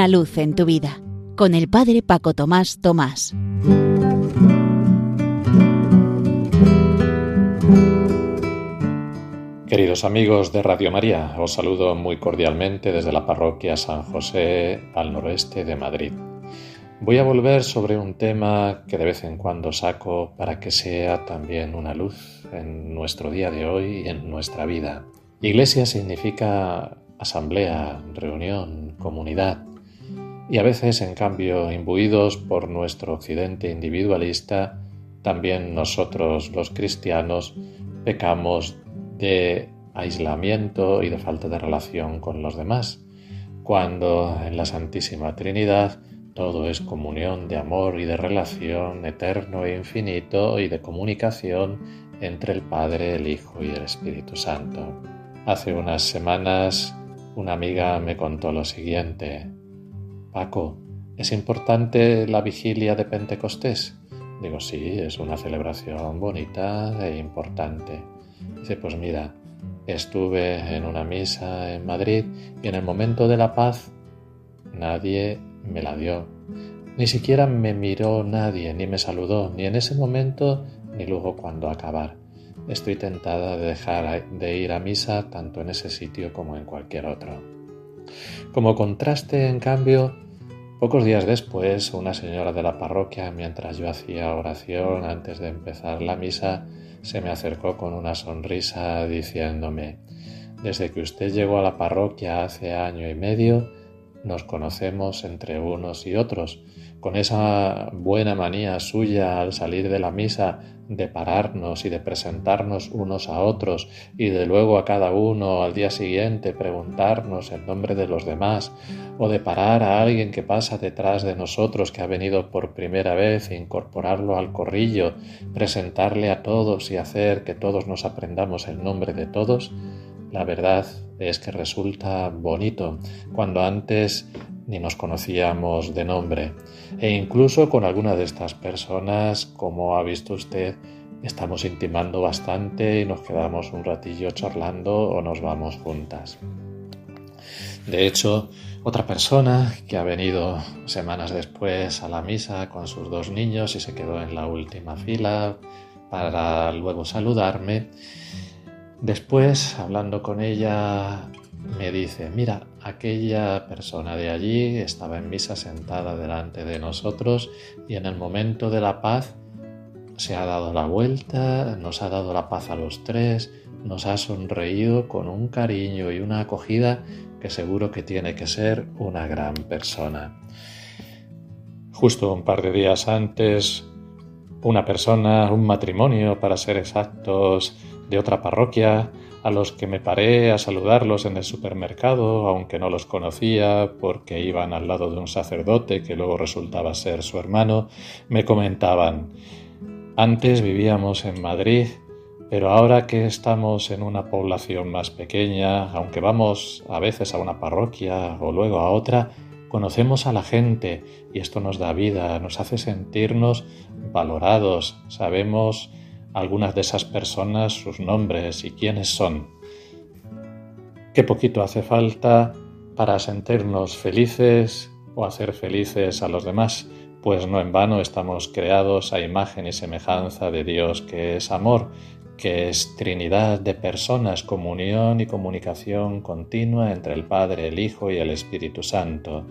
Una luz en tu vida con el Padre Paco Tomás Tomás. Queridos amigos de Radio María, os saludo muy cordialmente desde la parroquia San José al noroeste de Madrid. Voy a volver sobre un tema que de vez en cuando saco para que sea también una luz en nuestro día de hoy y en nuestra vida. Iglesia significa asamblea, reunión, comunidad. Y a veces, en cambio, imbuidos por nuestro occidente individualista, también nosotros los cristianos pecamos de aislamiento y de falta de relación con los demás, cuando en la Santísima Trinidad todo es comunión de amor y de relación eterno e infinito y de comunicación entre el Padre, el Hijo y el Espíritu Santo. Hace unas semanas una amiga me contó lo siguiente. Paco, ¿es importante la vigilia de Pentecostés? Digo, sí, es una celebración bonita e importante. Dice, pues mira, estuve en una misa en Madrid y en el momento de la paz nadie me la dio. Ni siquiera me miró nadie, ni me saludó, ni en ese momento, ni luego cuando acabar. Estoy tentada de dejar de ir a misa tanto en ese sitio como en cualquier otro. Como contraste, en cambio, pocos días después, una señora de la parroquia, mientras yo hacía oración antes de empezar la misa, se me acercó con una sonrisa diciéndome, desde que usted llegó a la parroquia hace año y medio, nos conocemos entre unos y otros, con esa buena manía suya al salir de la misa de pararnos y de presentarnos unos a otros y de luego a cada uno al día siguiente preguntarnos el nombre de los demás o de parar a alguien que pasa detrás de nosotros que ha venido por primera vez e incorporarlo al corrillo, presentarle a todos y hacer que todos nos aprendamos el nombre de todos, la verdad es que resulta bonito cuando antes ni nos conocíamos de nombre. E incluso con alguna de estas personas, como ha visto usted, estamos intimando bastante y nos quedamos un ratillo charlando o nos vamos juntas. De hecho, otra persona que ha venido semanas después a la misa con sus dos niños y se quedó en la última fila para luego saludarme, después, hablando con ella, me dice, mira, aquella persona de allí estaba en misa sentada delante de nosotros y en el momento de la paz se ha dado la vuelta, nos ha dado la paz a los tres, nos ha sonreído con un cariño y una acogida que seguro que tiene que ser una gran persona. Justo un par de días antes, una persona, un matrimonio para ser exactos, de otra parroquia, a los que me paré a saludarlos en el supermercado, aunque no los conocía porque iban al lado de un sacerdote que luego resultaba ser su hermano, me comentaban, antes vivíamos en Madrid, pero ahora que estamos en una población más pequeña, aunque vamos a veces a una parroquia o luego a otra, conocemos a la gente y esto nos da vida, nos hace sentirnos valorados, sabemos algunas de esas personas, sus nombres y quiénes son. Qué poquito hace falta para sentirnos felices o hacer felices a los demás, pues no en vano estamos creados a imagen y semejanza de Dios que es amor, que es Trinidad de personas, comunión y comunicación continua entre el Padre, el Hijo y el Espíritu Santo.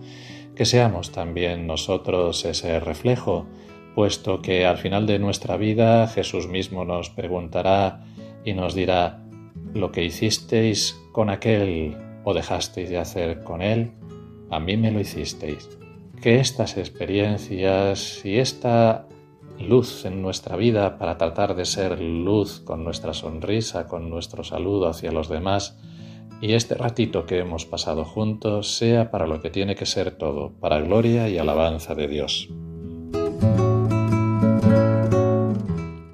Que seamos también nosotros ese reflejo puesto que al final de nuestra vida Jesús mismo nos preguntará y nos dirá, lo que hicisteis con aquel o dejasteis de hacer con él, a mí me lo hicisteis. Que estas experiencias y esta luz en nuestra vida para tratar de ser luz con nuestra sonrisa, con nuestro saludo hacia los demás, y este ratito que hemos pasado juntos sea para lo que tiene que ser todo, para gloria y alabanza de Dios.